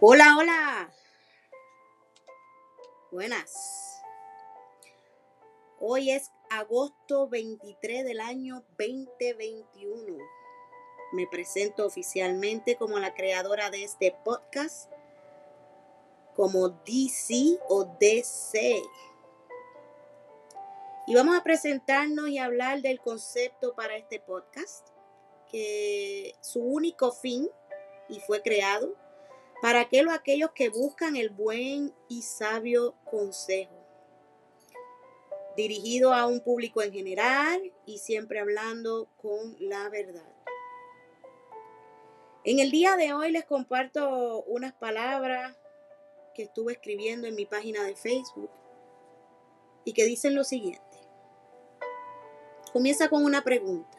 Hola, hola. Buenas. Hoy es agosto 23 del año 2021. Me presento oficialmente como la creadora de este podcast, como DC o DC. Y vamos a presentarnos y hablar del concepto para este podcast, que su único fin, y fue creado, para aquellos, aquellos que buscan el buen y sabio consejo, dirigido a un público en general y siempre hablando con la verdad. En el día de hoy les comparto unas palabras que estuve escribiendo en mi página de Facebook y que dicen lo siguiente. Comienza con una pregunta,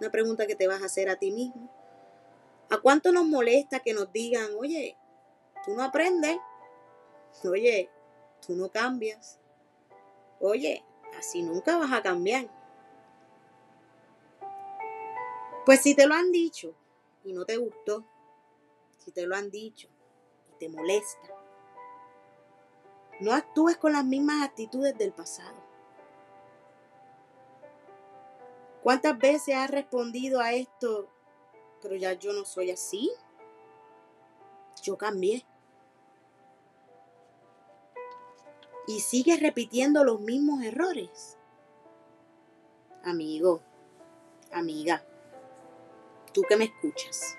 una pregunta que te vas a hacer a ti mismo. ¿A cuánto nos molesta que nos digan, oye, tú no aprendes? Oye, tú no cambias. Oye, así nunca vas a cambiar. Pues si te lo han dicho y no te gustó, si te lo han dicho y te molesta, no actúes con las mismas actitudes del pasado. ¿Cuántas veces has respondido a esto? Pero ya yo no soy así. Yo cambié. Y sigues repitiendo los mismos errores. Amigo, amiga, tú que me escuchas.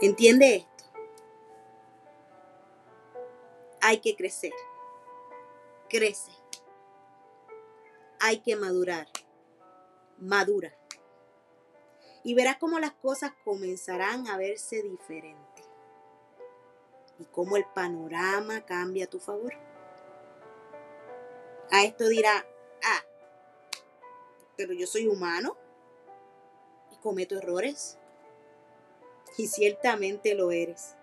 Entiende esto. Hay que crecer. Crece hay que madurar. Madura. Y verás cómo las cosas comenzarán a verse diferentes. Y cómo el panorama cambia a tu favor. A esto dirá, ah, pero yo soy humano y cometo errores. Y ciertamente lo eres.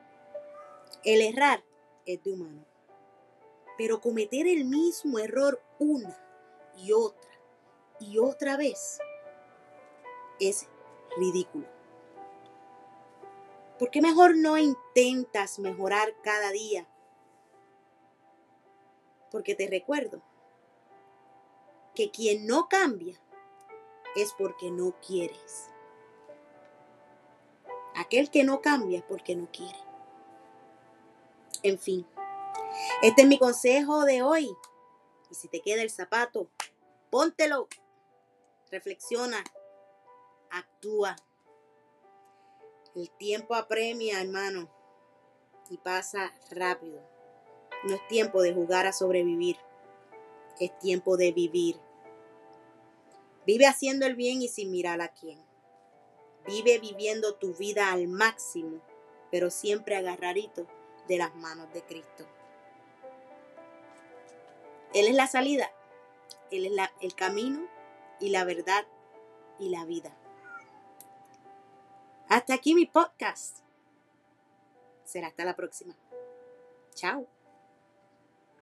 El errar es de humano. Pero cometer el mismo error una y otra y otra vez es ridículo. ¿Por qué mejor no intentas mejorar cada día? Porque te recuerdo que quien no cambia es porque no quieres. Aquel que no cambia es porque no quiere. En fin, este es mi consejo de hoy. Y si te queda el zapato, póntelo. Reflexiona. Actúa. El tiempo apremia, hermano. Y pasa rápido. No es tiempo de jugar a sobrevivir. Es tiempo de vivir. Vive haciendo el bien y sin mirar a quién. Vive viviendo tu vida al máximo, pero siempre agarradito de las manos de Cristo. Él es la salida, Él es el camino y la verdad y la vida. Hasta aquí mi podcast. Será hasta la próxima. Chao.